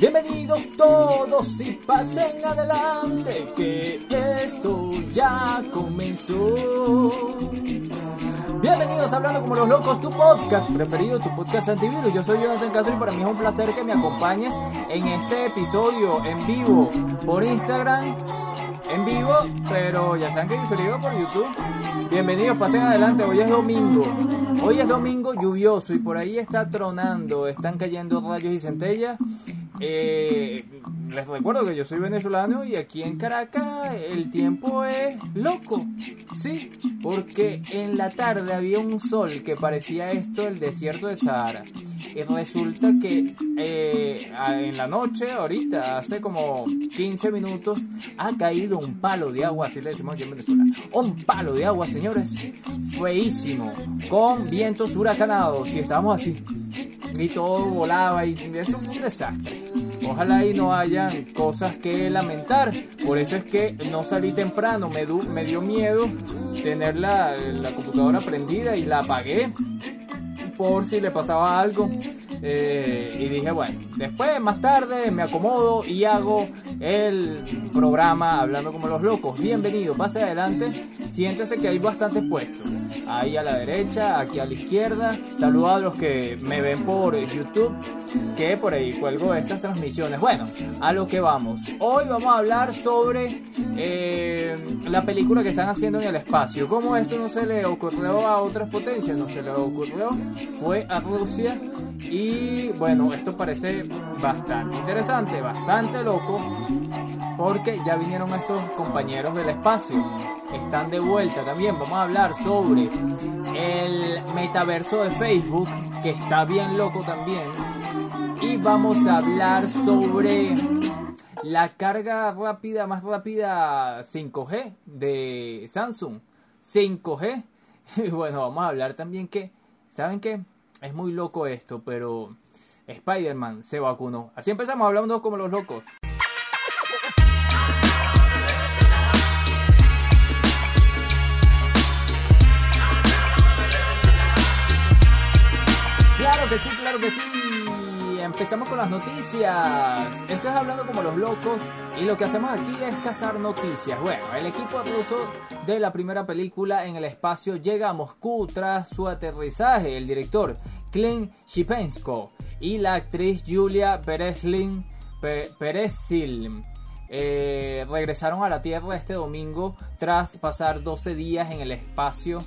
Bienvenidos todos y pasen adelante que esto ya comenzó. Bienvenidos a Hablando como los locos, tu podcast preferido, tu podcast antivirus. Yo soy Jonathan Castro y para mí es un placer que me acompañes en este episodio en vivo por Instagram, en vivo, pero ya saben que diferido por YouTube. Bienvenidos, pasen adelante. Hoy es domingo. Hoy es domingo lluvioso y por ahí está tronando, están cayendo rayos y centellas. Eh, les recuerdo que yo soy venezolano y aquí en Caracas el tiempo es loco, sí, porque en la tarde había un sol que parecía esto el desierto de Sahara. Y resulta que eh, en la noche, ahorita, hace como 15 minutos, ha caído un palo de agua, así le decimos aquí en Venezuela. Un palo de agua, señores, feísimo, con vientos huracanados. Y estábamos así, y todo volaba, y eso fue un desastre. Ojalá y no hayan cosas que lamentar. Por eso es que no salí temprano. Me, me dio miedo tener la, la, computadora prendida y la apagué por si le pasaba algo. Eh, y dije, bueno, después, más tarde, me acomodo y hago el programa Hablando como los locos. Bienvenido, pase adelante. Siéntese que hay bastantes puestos ahí a la derecha, aquí a la izquierda. Saludo a los que me ven por YouTube, que por ahí cuelgo estas transmisiones. Bueno, a lo que vamos. Hoy vamos a hablar sobre eh, la película que están haciendo en el espacio. Como esto no se le ocurrió a otras potencias, no se le ocurrió, fue a Rusia. Y bueno, esto parece bastante interesante, bastante loco porque ya vinieron estos compañeros del espacio. Están de vuelta también. Vamos a hablar sobre el metaverso de Facebook, que está bien loco también. Y vamos a hablar sobre la carga rápida, más rápida 5G de Samsung. 5G. Y bueno, vamos a hablar también que, ¿saben qué? Es muy loco esto, pero Spider-Man se vacunó. Así empezamos hablando como los locos. Claro que sí, claro que sí. Empezamos con las noticias. Esto es hablando como los locos y lo que hacemos aquí es cazar noticias. Bueno, el equipo ruso de la primera película en el espacio llega a Moscú tras su aterrizaje. El director Clint Shipensko y la actriz Julia Perezlin Perezil eh, regresaron a la Tierra este domingo tras pasar 12 días en el espacio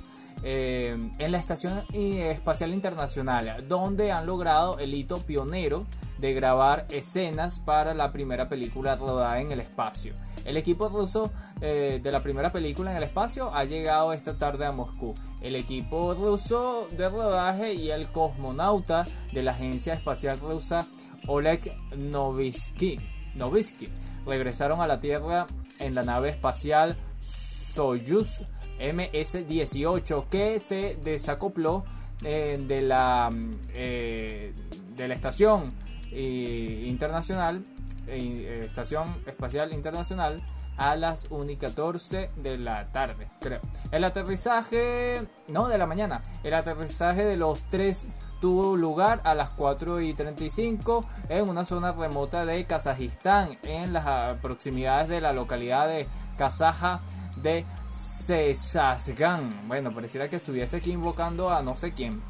eh, en la Estación Espacial Internacional, donde han logrado el hito pionero de grabar escenas para la primera película rodada en el espacio. El equipo ruso eh, de la primera película en el espacio ha llegado esta tarde a Moscú. El equipo ruso de rodaje y el cosmonauta de la Agencia Espacial Rusa Oleg Novitsky, Novitsky regresaron a la Tierra en la nave espacial Soyuz MS-18 que se desacopló eh, de, la, eh, de la estación eh, internacional, estación espacial internacional a las 1 y 14 de la tarde, creo. El aterrizaje, no de la mañana, el aterrizaje de los tres tuvo lugar a las 4 y 35 en una zona remota de Kazajistán, en las proximidades de la localidad de Kazaja de Sesasgan. Bueno, pareciera que estuviese aquí invocando a no sé quién.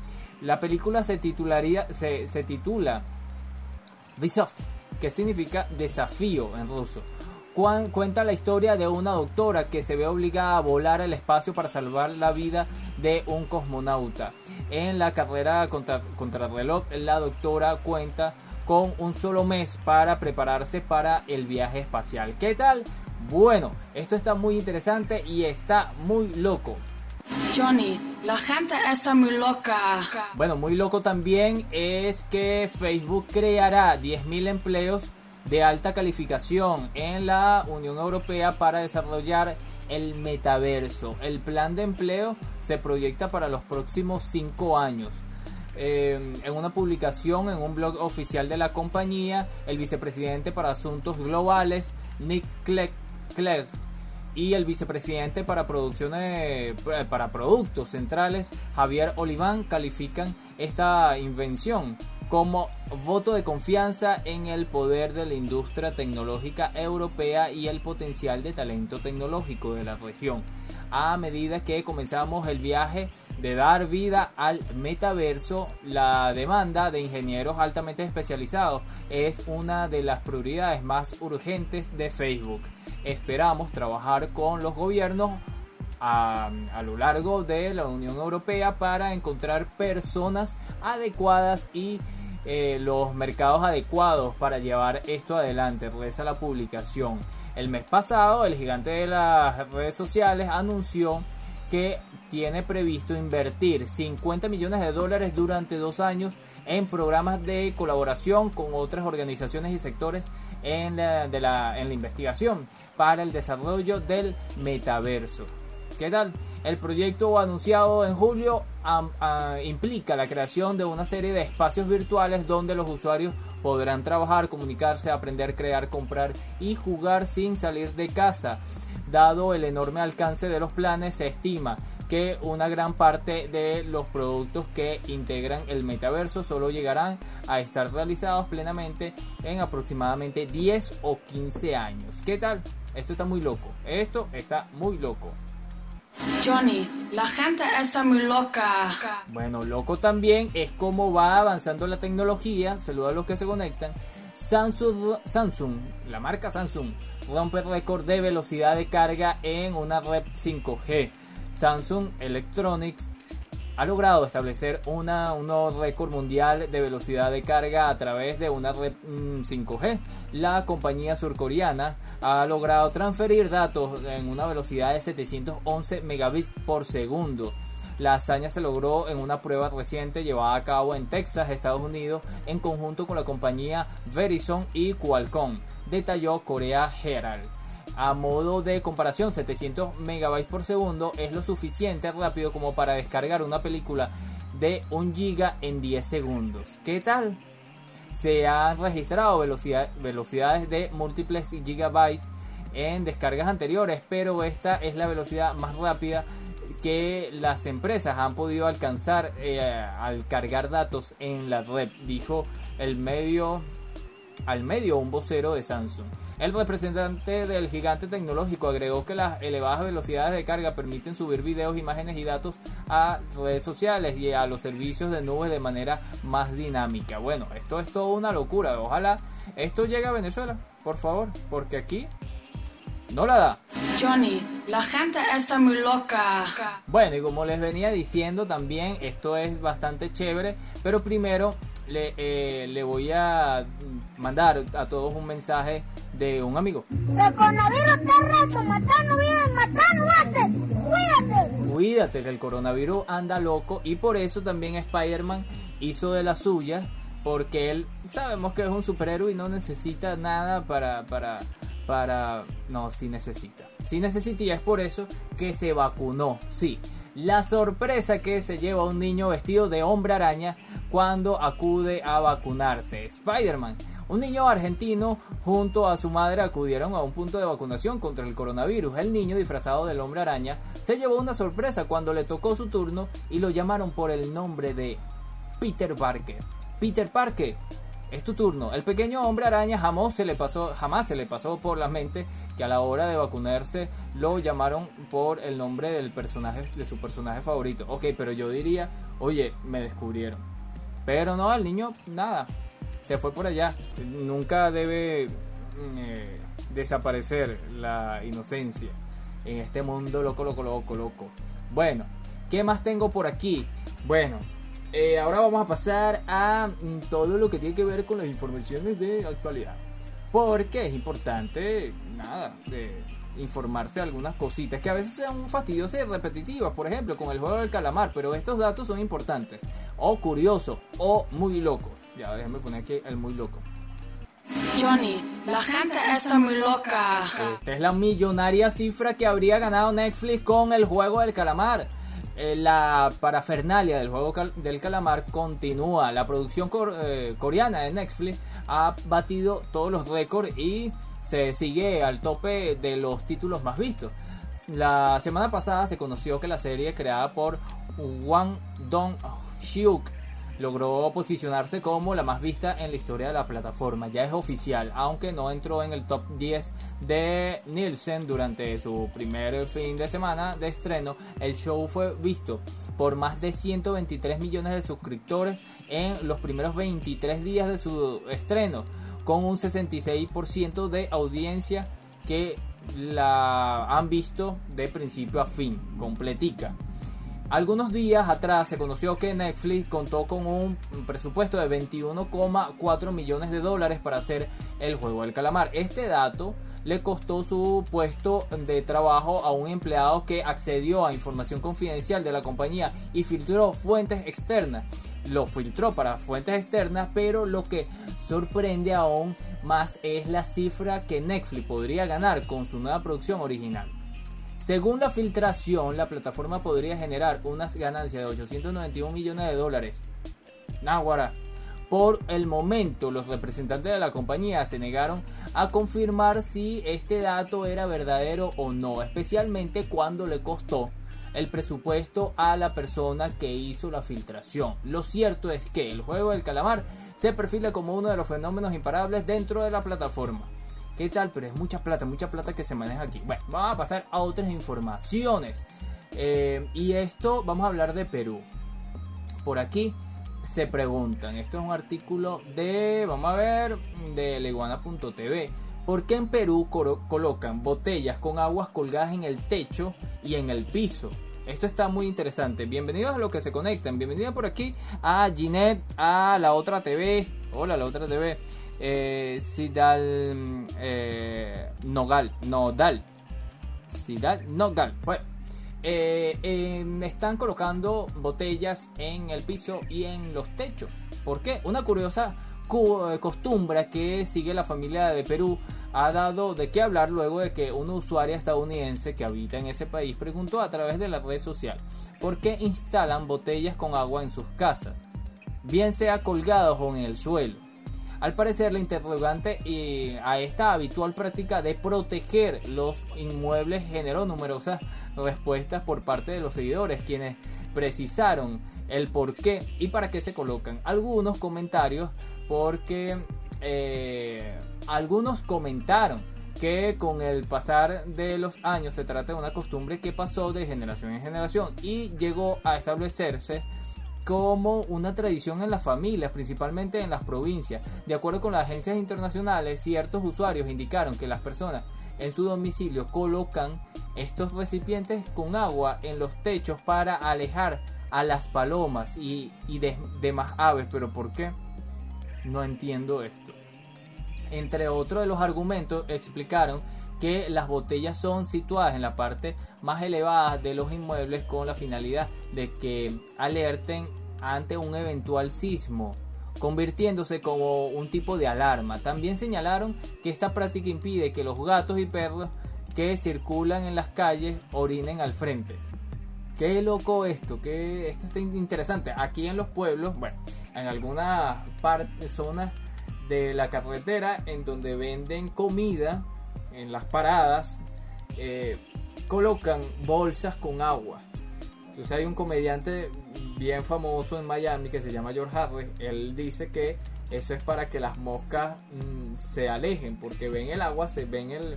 La película se titularía, se, se titula Visov, que significa desafío en ruso. Cuenta la historia de una doctora que se ve obligada a volar al espacio para salvar la vida de un cosmonauta. En la carrera contra, contra reloj, la doctora cuenta con un solo mes para prepararse para el viaje espacial. ¿Qué tal? Bueno, esto está muy interesante y está muy loco. Johnny, la gente está muy loca. Bueno, muy loco también es que Facebook creará 10.000 empleos de alta calificación en la Unión Europea para desarrollar el metaverso. El plan de empleo se proyecta para los próximos 5 años. Eh, en una publicación en un blog oficial de la compañía, el vicepresidente para asuntos globales, Nick Clegg, Clegg y el vicepresidente para producciones para productos centrales Javier Oliván califican esta invención como voto de confianza en el poder de la industria tecnológica europea y el potencial de talento tecnológico de la región. A medida que comenzamos el viaje de dar vida al metaverso, la demanda de ingenieros altamente especializados es una de las prioridades más urgentes de Facebook. Esperamos trabajar con los gobiernos a, lo largo de la Unión Europea para encontrar personas adecuadas y eh, los mercados adecuados para llevar esto adelante. Reza la publicación. El mes pasado, el gigante de las redes sociales anunció que tiene previsto invertir 50 millones de dólares durante dos años en programas de colaboración con otras organizaciones y sectores en la, investigación para el desarrollo del metaverso. ¿Qué tal? El proyecto anunciado en julio implica la creación de una serie de espacios virtuales donde los usuarios podrán trabajar, comunicarse, aprender, crear, comprar y jugar sin salir de casa. Dado el enorme alcance de los planes, se estima que una gran parte de los productos que integran el metaverso solo llegarán a estar realizados plenamente en aproximadamente 10 o 15 años. ¿Qué tal? Esto está muy loco. Esto está muy loco. Johnny, la gente está muy loca. Bueno, loco también es cómo va avanzando la tecnología. Saludos a los que se conectan. Samsung, Samsung, la marca Samsung, rompe récord de velocidad de carga en una red 5G. Samsung Electronics ha logrado establecer una, un nuevo récord mundial de velocidad de carga a través de una red 5G. Mm, la compañía surcoreana ha logrado transferir datos en una velocidad de 711 megabits por segundo. La hazaña se logró en una prueba reciente llevada a cabo en Texas, Estados Unidos, en conjunto con la compañía Verizon y Qualcomm, detalló Corea Herald. A modo de comparación, 700 megabytes por segundo es lo suficiente rápido como para descargar una película de 1 giga en 10 segundos. ¿Qué tal? Se han registrado velocidades de múltiples gigabytes en descargas anteriores, pero esta es la velocidad más rápida que las empresas han podido alcanzar eh, al cargar datos en la red, dijo el medio al medio un vocero de Samsung. El representante del gigante tecnológico agregó que las elevadas velocidades de carga permiten subir videos, imágenes y datos a redes sociales y a los servicios de nubes de manera más dinámica. Bueno, esto es toda una locura. Ojalá esto llegue a Venezuela, por favor, porque aquí no la da. Johnny, la gente está muy loca. Bueno, y como les venía diciendo también, esto es bastante chévere, pero primero le, eh, le voy a mandar a todos un mensaje de un amigo. El coronavirus está matando bien, matando, cuídate. Cuídate, que el coronavirus anda loco y por eso también Spider-Man hizo de las suyas, porque él sabemos que es un superhéroe y no necesita nada para, para, para, no, sí necesita. Sí necesita y es por eso que se vacunó, sí. La sorpresa que se lleva un niño vestido de hombre araña cuando acude a vacunarse. Spider-Man un niño argentino junto a su madre acudieron a un punto de vacunación contra el coronavirus. El niño disfrazado del hombre araña se llevó una sorpresa cuando le tocó su turno y lo llamaron por el nombre de Peter Parker. Peter Parker, es tu turno. El pequeño hombre araña jamás se le pasó, jamás se le pasó por la mente que a la hora de vacunarse lo llamaron por el nombre del personaje de su personaje favorito. Ok, pero yo diría, oye, me descubrieron. Pero no, el niño nada, se fue por allá. Nunca debe mm, eh, desaparecer la inocencia en este mundo loco, loco, loco, loco. Bueno, ¿qué más tengo por aquí? Bueno, eh, ahora vamos a pasar a mm, todo lo que tiene que ver con las informaciones de actualidad. Porque es importante, nada, informarse de algunas cositas que a veces son fastidiosas y repetitivas, por ejemplo, con el juego del calamar, pero estos datos son importantes, o curiosos, o muy locos. Ya, déjame poner aquí el muy loco. Johnny, la gente está muy loca. Esta es la millonaria cifra que habría ganado Netflix con el juego del calamar. Eh, la parafernalia del juego del calamar continúa. La producción eh, coreana de Netflix ha batido todos los récords y se sigue al tope de los títulos más vistos. La semana pasada se conoció que la serie creada por Wang Dong-hyuk logró posicionarse como la más vista en la historia de la plataforma. Ya es oficial, aunque no entró en el top 10 de Nielsen durante su primer fin de semana de estreno. El show fue visto por más de 123 millones de suscriptores en los primeros 23 días de su estreno, con un 66% de audiencia que la han visto de principio a fin, completica. Algunos días atrás se conoció que Netflix contó con un presupuesto de 21,4 millones de dólares para hacer el juego del calamar. Este dato le costó su puesto de trabajo a un empleado que accedió a información confidencial de la compañía y filtró fuentes externas. Lo filtró para fuentes externas, pero lo que sorprende aún más es la cifra que Netflix podría ganar con su nueva producción original. Según la filtración, la plataforma podría generar unas ganancias de 891 millones de dólares. Náguara. Por el momento, los representantes de la compañía se negaron a confirmar si este dato era verdadero o no, especialmente cuando le costó el presupuesto a la persona que hizo la filtración. Lo cierto es que el juego del calamar se perfila como uno de los fenómenos imparables dentro de la plataforma. ¿Qué tal? Pero es mucha plata, mucha plata que se maneja aquí. Bueno, vamos a pasar a otras informaciones. Eh, y esto, vamos a hablar de Perú. Por aquí se preguntan, esto es un artículo de, vamos a ver, de leguana.tv. ¿Por qué en Perú colocan botellas con aguas colgadas en el techo y en el piso? Esto está muy interesante. Bienvenidos a los que se conectan. Bienvenida por aquí a Ginette, a la otra TV. Hola, la otra TV eh, Sidal eh, Nogal, Nodal, Sidal Nogal. Bueno, eh, em, están colocando botellas en el piso y en los techos. ¿Por qué? Una curiosa eh, costumbre que sigue la familia de Perú ha dado de qué hablar luego de que una usuaria estadounidense que habita en ese país preguntó a través de la red social por qué instalan botellas con agua en sus casas, bien sea colgados o en el suelo. Al parecer, la interrogante y a esta habitual práctica de proteger los inmuebles generó numerosas respuestas por parte de los seguidores, quienes precisaron el por qué y para qué se colocan. Algunos comentarios porque eh, algunos comentaron que con el pasar de los años se trata de una costumbre que pasó de generación en generación y llegó a establecerse como una tradición en las familias, principalmente en las provincias. De acuerdo con las agencias internacionales, ciertos usuarios indicaron que las personas en su domicilio colocan estos recipientes con agua en los techos para alejar a las palomas y, demás aves. ¿Pero por qué? No entiendo esto. Entre otros de los argumentos explicaron que las botellas son situadas en la parte más elevada de los inmuebles con la finalidad de que alerten ante un eventual sismo, convirtiéndose como un tipo de alarma. También señalaron que esta práctica impide que los gatos y perros que circulan en las calles orinen al frente. Qué loco esto, que esto está interesante. Aquí en los pueblos, bueno, en algunas zonas de la carretera en donde venden comida en las paradas eh, colocan bolsas con agua. Entonces hay un comediante bien famoso en Miami que se llama George Harris. Él dice que eso es para que las moscas mm, se alejen porque ven el agua, se ven el,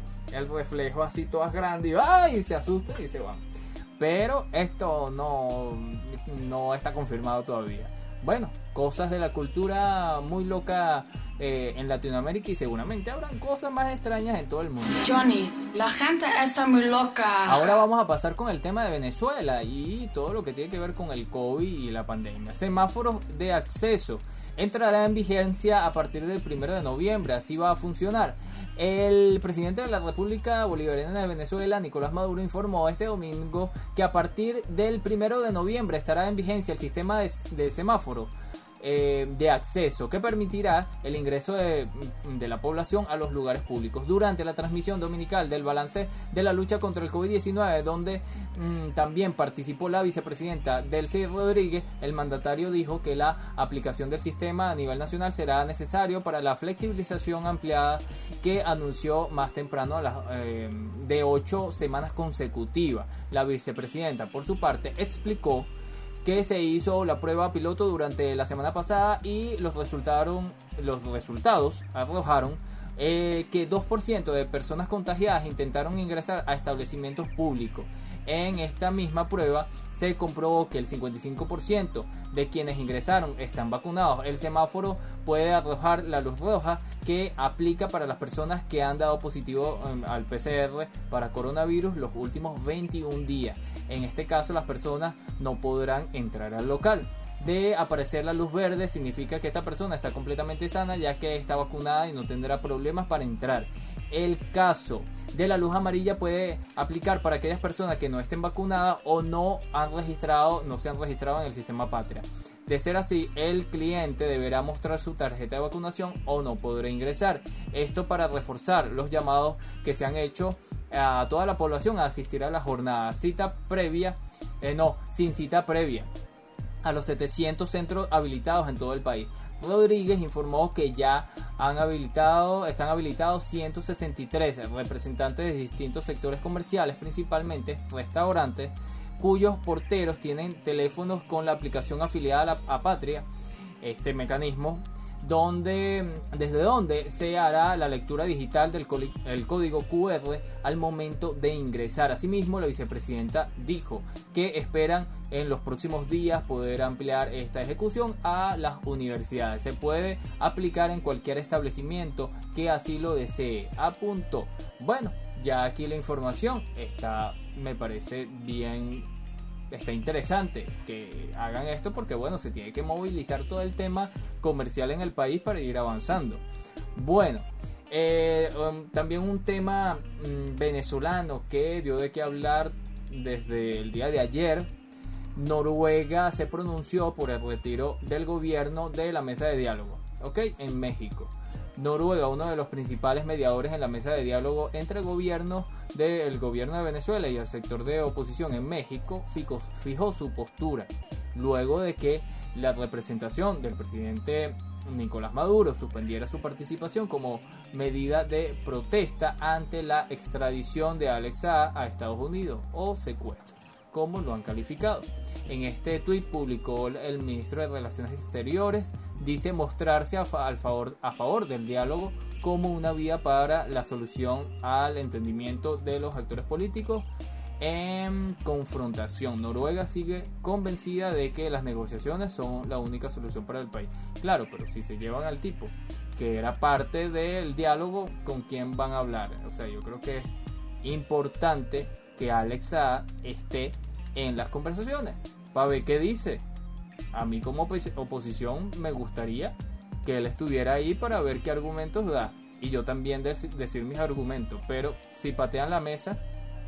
reflejo así todas grandes y, ¡ay! se asustan y se van. Pero esto no, no está confirmado todavía. Bueno, cosas de la cultura muy loca eh, en Latinoamérica y seguramente habrán cosas más extrañas en todo el mundo. Johnny, la gente está muy loca. Ahora vamos a pasar con el tema de Venezuela y todo lo que tiene que ver con el COVID y la pandemia. Semáforos de acceso entrará en vigencia a partir del 1 de noviembre, así va a funcionar. El presidente de la República Bolivariana de Venezuela, Nicolás Maduro, informó este domingo que a partir del 1 de noviembre estará en vigencia el sistema de, de semáforo eh, de acceso que permitirá el ingreso de, la población a los lugares públicos. Durante la transmisión dominical del balance de la lucha contra el COVID-19, donde mm, también participó la vicepresidenta Delcy Rodríguez, el mandatario dijo que la aplicación del sistema a nivel nacional será necesario para la flexibilización ampliada que anunció más temprano a las, eh, de ocho semanas consecutivas. La vicepresidenta, por su parte, explicó que se hizo la prueba piloto durante la semana pasada y los, resultaron, los resultados arrojaron eh, que 2% de personas contagiadas intentaron ingresar a establecimientos públicos. En esta misma prueba se comprobó que el 55% de quienes ingresaron están vacunados. El semáforo puede arrojar la luz roja que aplica para las personas que han dado positivo em, al PCR para coronavirus los últimos 21 días. En este caso las personas no podrán entrar al local de aparecer la luz verde significa que esta persona está completamente sana ya que está vacunada y no tendrá problemas para entrar. El caso de la luz amarilla puede aplicar para aquellas personas que no estén vacunadas o no han registrado, no se han registrado en el sistema Patria. De ser así, el cliente deberá mostrar su tarjeta de vacunación o no podrá ingresar. Esto para reforzar los llamados que se han hecho a toda la población a asistir a la jornada. Cita previa, eh, no, sin cita previa a los 700 centros habilitados en todo el país. Rodríguez informó que ya han habilitado, están habilitados 163 representantes de distintos sectores comerciales, principalmente restaurantes, cuyos porteros tienen teléfonos con la aplicación afiliada a Patria. Este mecanismo desde donde se hará la lectura digital del el código QR al momento de ingresar. Asimismo, la vicepresidenta dijo que esperan en los próximos días poder ampliar esta ejecución a las universidades. Se puede aplicar en cualquier establecimiento que así lo desee. Apuntó. Bueno, ya aquí la información está, me parece bien está interesante que hagan esto porque bueno, se tiene que movilizar todo el tema comercial en el país para ir avanzando. Bueno, eh, um, también un tema mm, venezolano que dio de qué hablar desde el día de ayer. Noruega se pronunció por el retiro del gobierno de la mesa de diálogo, ¿ok? En México. Noruega, uno de los principales mediadores en la mesa de diálogo entre el gobierno del gobierno de Venezuela y el sector de oposición en México, fijó, su postura luego de que la representación del presidente Nicolás Maduro suspendiera su participación como medida de protesta ante la extradición de Alexa a Estados Unidos o secuestro, como lo han calificado. En este tuit publicó el ministro de Relaciones Exteriores dice mostrarse a, favor, a favor del diálogo como una vía para la solución al entendimiento de los actores políticos en confrontación. Noruega sigue convencida de que las negociaciones son la única solución para el país. Claro, pero si se llevan al tipo que era parte del diálogo, ¿con quién van a hablar? O sea, yo creo que es importante que Alexa esté en las conversaciones para ver qué dice a mí como oposición me gustaría que él estuviera ahí para ver qué argumentos da y yo también decir mis argumentos. Pero si patean la mesa,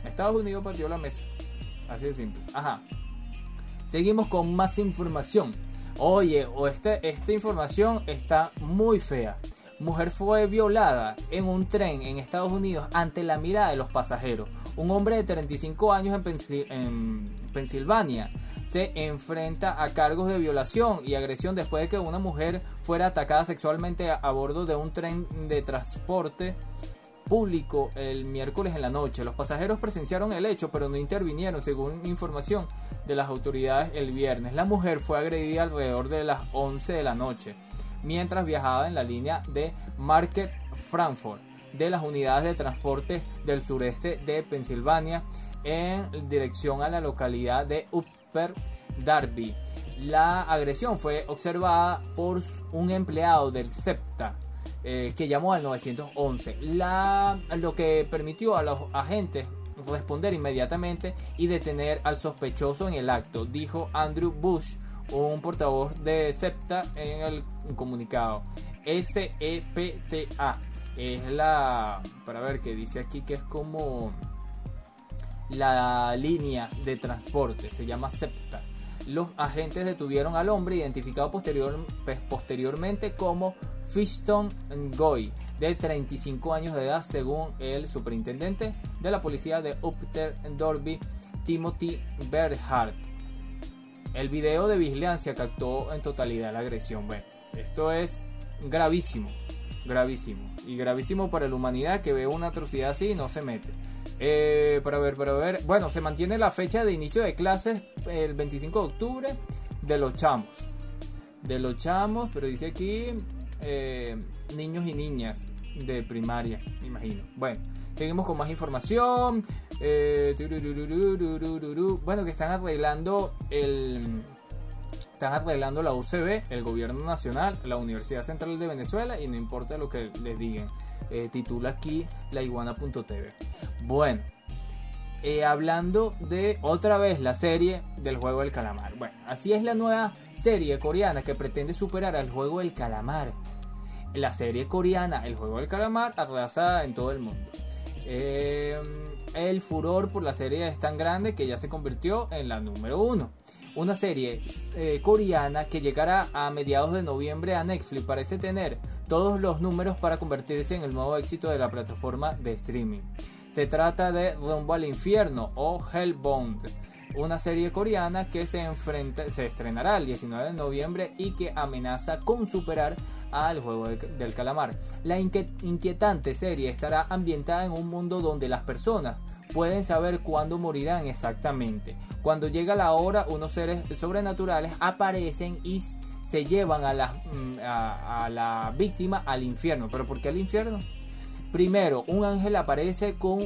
Estados Unidos pateó la mesa. Así de simple. Ajá. Seguimos con más información. Oye, o este, esta información está muy fea. Mujer fue violada en un tren en Estados Unidos ante la mirada de los pasajeros. Un hombre de 35 años en, en Pensilvania se enfrenta a cargos de violación y agresión después de que una mujer fuera atacada sexualmente a, bordo de un tren de transporte público el miércoles en la noche. Los pasajeros presenciaron el hecho, pero no intervinieron, según información de las autoridades el viernes. La mujer fue agredida alrededor de las 11 de la noche, mientras viajaba en la línea de Market Frankfurt de las unidades de transporte del sureste de Pensilvania en dirección a la localidad de Upper Darby. La agresión fue observada por un empleado del SEPTA eh, que llamó al 911, la, lo que permitió a los agentes responder inmediatamente y detener al sospechoso en el acto, dijo Andrew Bush, un portavoz de SEPTA en el comunicado. SEPTA es la, para ver qué dice aquí que es como la línea de transporte, se llama SEPTA. Los agentes detuvieron al hombre identificado pues, posteriormente como Fishton Goy, de 35 años de edad, según el superintendente de la policía de Upter Dorby, Timothy Berhardt. El video de vigilancia captó en totalidad la agresión. Bueno, esto es gravísimo, gravísimo. Y gravísimo para la humanidad que ve una atrocidad así y no se mete. Eh, para ver, para ver. Bueno, se mantiene la fecha de inicio de clases el 25 de octubre de los chamos. De los chamos, pero dice aquí eh, niños y niñas de primaria, me imagino. Bueno, seguimos con más información. Bueno, que están arreglando el. Están arreglando la UCB, el gobierno nacional, la Universidad Central de Venezuela y no importa lo que les digan. Eh, titula aquí la iguana.tv. Bueno, eh, hablando de otra vez la serie del juego del calamar. Bueno, así es la nueva serie coreana que pretende superar al juego del calamar. La serie coreana El juego del calamar arrasa en todo el mundo. Eh, el furor por la serie es tan grande que ya se convirtió en la número uno. Una serie eh, coreana que llegará a mediados de noviembre a Netflix parece tener todos los números para convertirse en el nuevo éxito de la plataforma de streaming. Se trata de Rumbo al Infierno o Hellbound, una serie coreana que se, enfrenta, se estrenará el 19 de noviembre y que amenaza con superar al juego del calamar. La inquietante serie estará ambientada en un mundo donde las personas pueden saber cuándo morirán exactamente. Cuando llega la hora, unos seres sobrenaturales aparecen y se llevan a la, mm, a, la víctima al infierno. ¿Pero por qué al infierno? Primero, un ángel aparece con,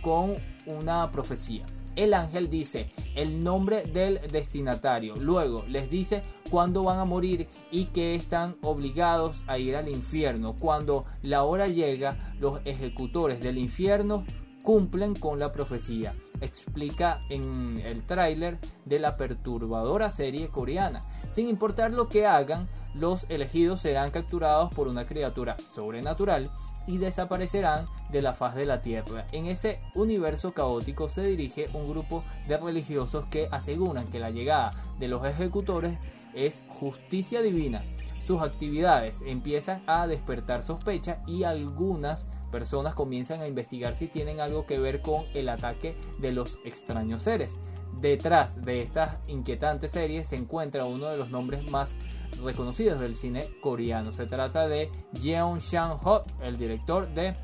con una profecía. El ángel dice el nombre del destinatario. Luego les dice cuándo van a morir y que están obligados a ir al infierno. Cuando la hora llega, los ejecutores del infierno cumplen con la profecía, explica en el tráiler de la perturbadora serie coreana. Sin importar lo que hagan, los elegidos serán capturados por una criatura sobrenatural y desaparecerán de la faz de la tierra. En ese universo caótico se dirige un grupo de religiosos que aseguran que la llegada de los ejecutores es justicia divina. Sus actividades empiezan a despertar sospecha y algunas personas comienzan a investigar si tienen algo que ver con el ataque de los extraños seres. Detrás de estas inquietantes series se encuentra uno de los nombres más reconocidos del cine coreano. Se trata de Jeon Sang-ho, el director de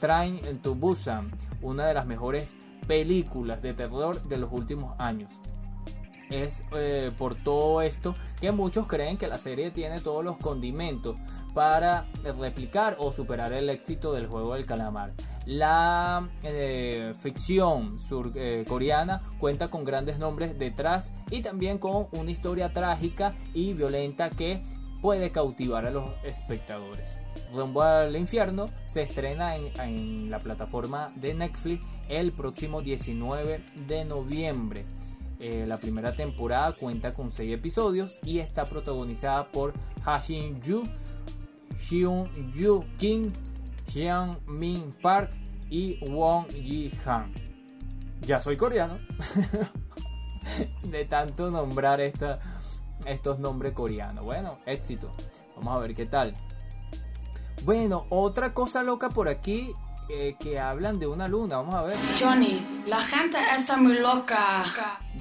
Train to Busan, una de las mejores películas de terror de los últimos años. Es eh, por todo esto que muchos creen que la serie tiene todos los condimentos para replicar o superar el éxito del juego del calamar. La eh, ficción surcoreana eh, cuenta con grandes nombres detrás y también con una historia trágica y violenta que puede cautivar a los espectadores. Rumbo al infierno se estrena en, la plataforma de Netflix el próximo 19 de noviembre. Eh, la primera temporada cuenta con 6 episodios y está protagonizada por Ha Shin Yu, Hyun Yu Kim, Hyun Min Park y Won Ji Han. Ya soy coreano. de tanto nombrar esta, estos nombres coreanos. Bueno, éxito. Vamos a ver qué tal. Bueno, otra cosa loca por aquí que hablan de una luna. Vamos a ver. Johnny, la gente está muy loca.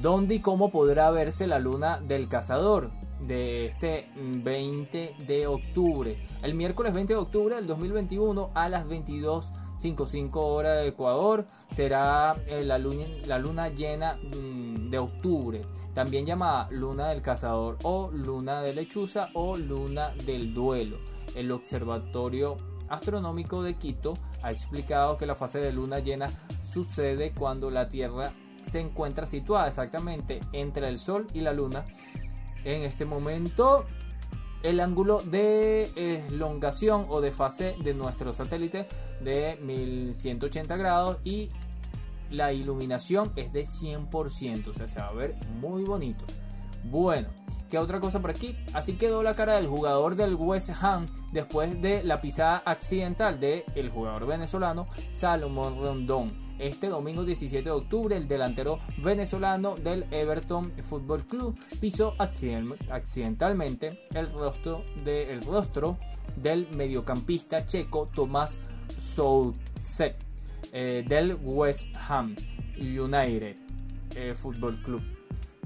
¿Dónde y cómo podrá verse la luna del cazador? De este 20 de octubre. El miércoles 20 de octubre del 2021 a las 22.55 horas de Ecuador será eh, la, luna, la luna llena mm, de octubre, también llamada luna del cazador o luna de lechuza o luna del duelo. El observatorio astronómico de Quito ha explicado que la fase de luna llena sucede cuando la Tierra se encuentra situada exactamente entre el Sol y la Luna. En este momento, el ángulo de elongación o de fase de nuestro satélite de 1180 grados y la iluminación es de 100%, o sea, se va a ver muy bonito. Bueno, ¿Qué otra cosa por aquí? Así quedó la cara del jugador del West Ham después de la pisada accidental del el jugador venezolano Salomón Rondón. Este domingo 17 de octubre, el delantero venezolano del Everton Football Club pisó accidentalmente el rostro, del mediocampista checo Tomás Soucek eh, del West Ham United eh, Football Club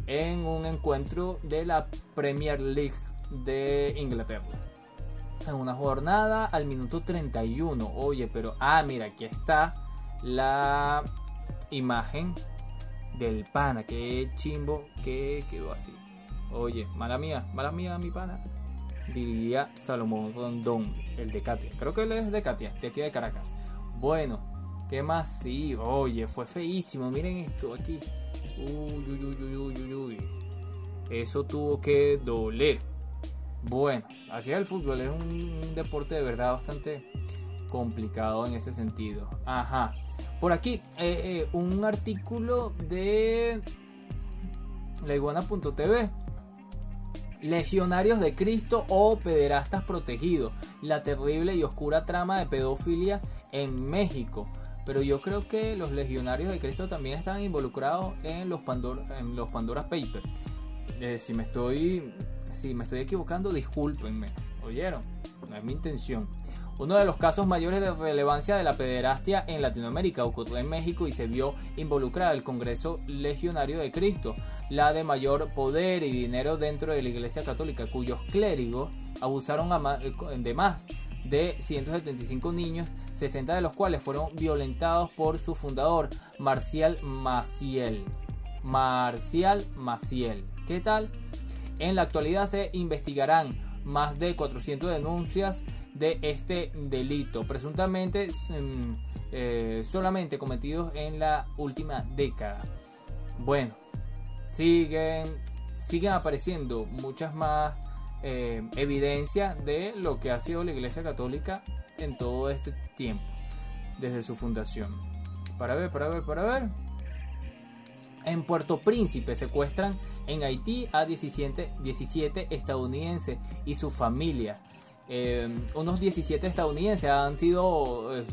en un encuentro de la Premier League de Inglaterra. En una jornada al minuto 31. Oye, pero ah, mira, aquí está la imagen del pana. Que chimbo que quedó así. Oye, mala mía, mala mía, mi pana. Diría Salomón Rondón, el de Katia. Creo que él es de Katia, de aquí de Caracas. Bueno, ¿qué más? Sí, oye, fue feísimo. Miren esto aquí. Uy, uy, uy, uy, uy, uy. Eso tuvo que doler. Bueno, así el fútbol. Es un deporte de verdad bastante complicado en ese sentido. Ajá. Por aquí, eh, eh, un artículo de leguana.tv. Legionarios de Cristo o pederastas protegidos. La terrible y oscura trama de pedofilia en México. Pero yo creo que los legionarios de Cristo también están involucrados en los Pandora, en los Papers. Eh, si me estoy si me estoy equivocando, discúlpenme. ¿Oyeron? No es mi intención. Uno de los casos mayores de relevancia de la pederastia en Latinoamérica ocurrió en México y se vio involucrada el Congreso Legionario de Cristo, la de mayor poder y dinero dentro de la Iglesia Católica, cuyos clérigos abusaron de más de 175 niños, 60 de los cuales fueron violentados por su fundador, Marcial Maciel. Marcial Maciel. ¿Qué tal? En la actualidad se investigarán más de 400 denuncias de este delito, presuntamente mm, eh, solamente cometidos en la última década. Bueno, siguen, siguen apareciendo muchas más eh, evidencias de lo que ha sido la Iglesia Católica en todo este tiempo, desde su fundación. Para ver, para ver, para ver. En Puerto Príncipe secuestran en Haití a 17, 17 estadounidenses y su familia. Eh, unos 17 estadounidenses han sido eh,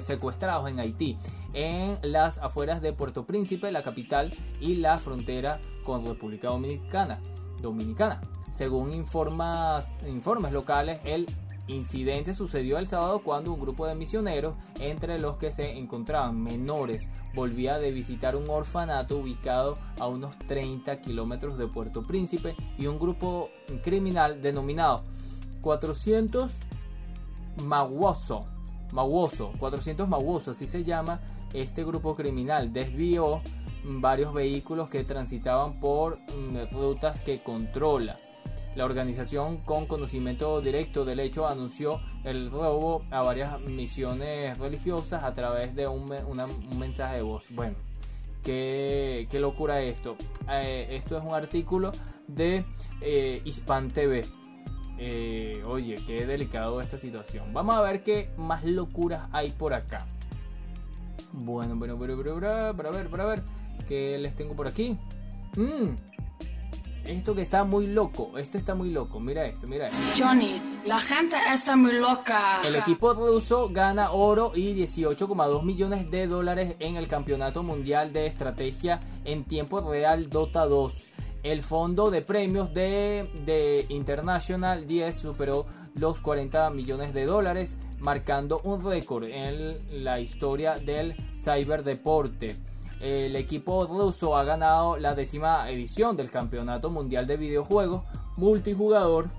secuestrados en Haití, en las afueras de Puerto Príncipe, la capital y la frontera con República Dominicana. Dominicana. Según informes locales, el incidente sucedió el sábado cuando un grupo de misioneros, entre los que se encontraban menores, volvía de visitar un orfanato ubicado a unos 30 kilómetros de Puerto Príncipe y un grupo criminal denominado 400 Maguoso, Maguoso, 400 Maguoso, así se llama este grupo criminal, desvió varios vehículos que transitaban por mm, rutas que controla. La organización con conocimiento directo del hecho anunció el robo a varias misiones religiosas a través de un, mensaje de voz. Bueno, qué, locura esto. Eh, esto es un artículo de eh, Hispan TV. Eh, oye, qué delicado esta situación. Vamos a ver qué más locuras hay por acá. Bueno, bueno, bueno, bueno, para ver, para ver. ¿Qué les tengo por aquí? Mmm, esto que está muy loco, esto está muy loco, mira esto, mira esto. Johnny, la gente está muy loca. El equipo ruso gana oro y 18,2 millones de dólares en el Campeonato Mundial de Estrategia en tiempo real Dota 2. El fondo de premios de, de International 10 superó los 40 millones de dólares, marcando un récord en la historia del ciberdeporte el equipo ruso ha ganado la décima edición del Campeonato Mundial de Videojuegos multijugador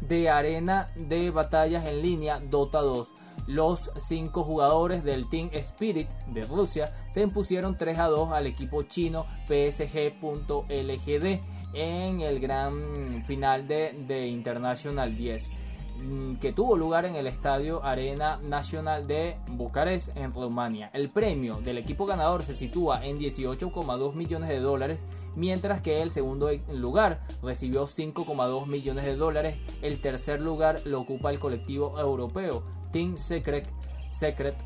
de arena de batallas en línea Dota 2. Los cinco jugadores del Team Spirit de Rusia se impusieron 3 a 2 al equipo chino PSG.lgd en el gran final de, de International 10. Mm, que tuvo lugar en el Estadio Arena Nacional de Bucarest en Rumania. El premio del equipo ganador se sitúa en 18,2 millones de dólares, mientras que el segundo lugar recibió 5,2 millones de dólares. El tercer lugar lo ocupa el colectivo europeo Team Secret, Secret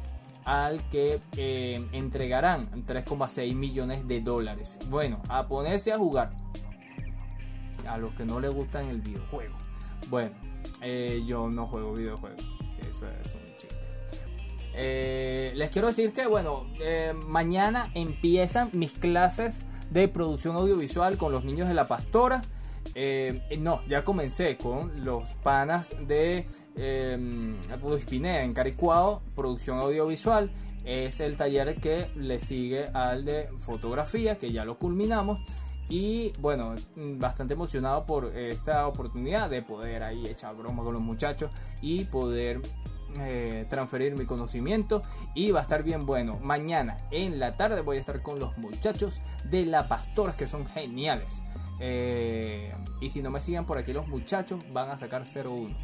al que eh, entregarán 3,6 millones de dólares. Bueno, a ponerse a jugar. A los que no les gustan el videojuego. Bueno, eh, yo no juego videojuegos. Eso es un chiste. Eh, les quiero decir que, bueno, eh, mañana empiezan mis clases de producción audiovisual con los niños de la pastora. no, ya comencé con los panas de Pineda en Caricuado, producción audiovisual. Es el taller que le sigue al de fotografía, que ya lo culminamos. Y bueno, bastante emocionado por esta oportunidad de poder ahí echar broma con los muchachos y poder eh, transferir mi conocimiento y va a estar bien bueno. Mañana en la tarde voy a estar con los muchachos de La Pastoras que son geniales. Eh, y si no me siguen por aquí los muchachos van a sacar 01.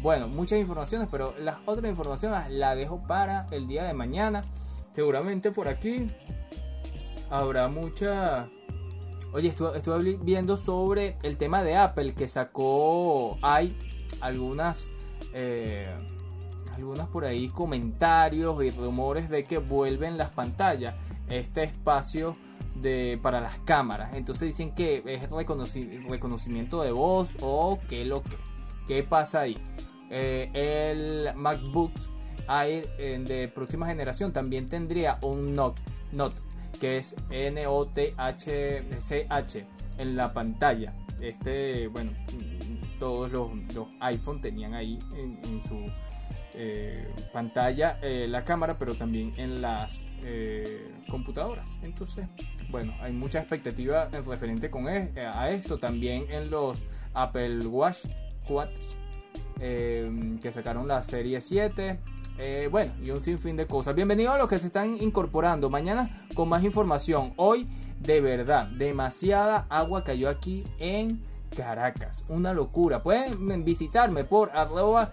Bueno, muchas informaciones, pero las otras informaciones las dejo para el día de mañana. Seguramente por aquí habrá mucha... Oye, estuve, viendo sobre el tema de Apple que sacó... Hay algunas... Eh, por ahí comentarios y rumores de que vuelven las pantallas, este espacio de, para las cámaras. Entonces dicen que es reconocimiento de voz o qué lo qué pasa ahí. Eh, el MacBook Air eh, de próxima generación también tendría un Note que es N-O-T-H-C-H en la pantalla. Este, bueno, todos los, los iPhone tenían ahí en su eh, pantalla eh, la cámara, pero también en las eh, computadoras. Entonces, bueno, hay mucha expectativa en referente con e, a esto. También en los Apple Watch, que sacaron la serie 7. bueno, y un sinfín de cosas. Bienvenidos a los que se están incorporando. Mañana con más información. Hoy, de verdad, demasiada agua cayó aquí en Caracas. Una locura. Pueden visitarme por arroba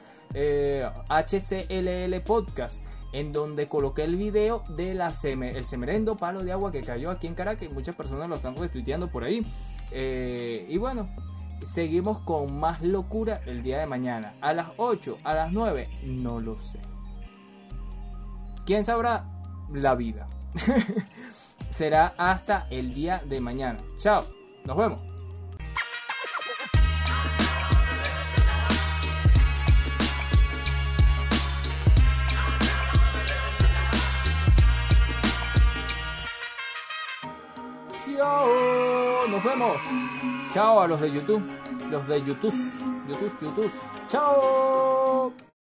HCLL eh, Podcast, en donde coloqué el video de la el semerendo palo de agua que cayó aquí en Caracas y muchas personas lo están retuiteando por ahí. Eh, y bueno, seguimos con más locura el día de mañana. A las 8, a las 9, no lo sé. ¿Quién sabrá? La vida. Será hasta el día de mañana. Chao, nos vemos. Nos vemos. Chao a los de YouTube. Los de YouTube. YouTube, YouTube. Chao.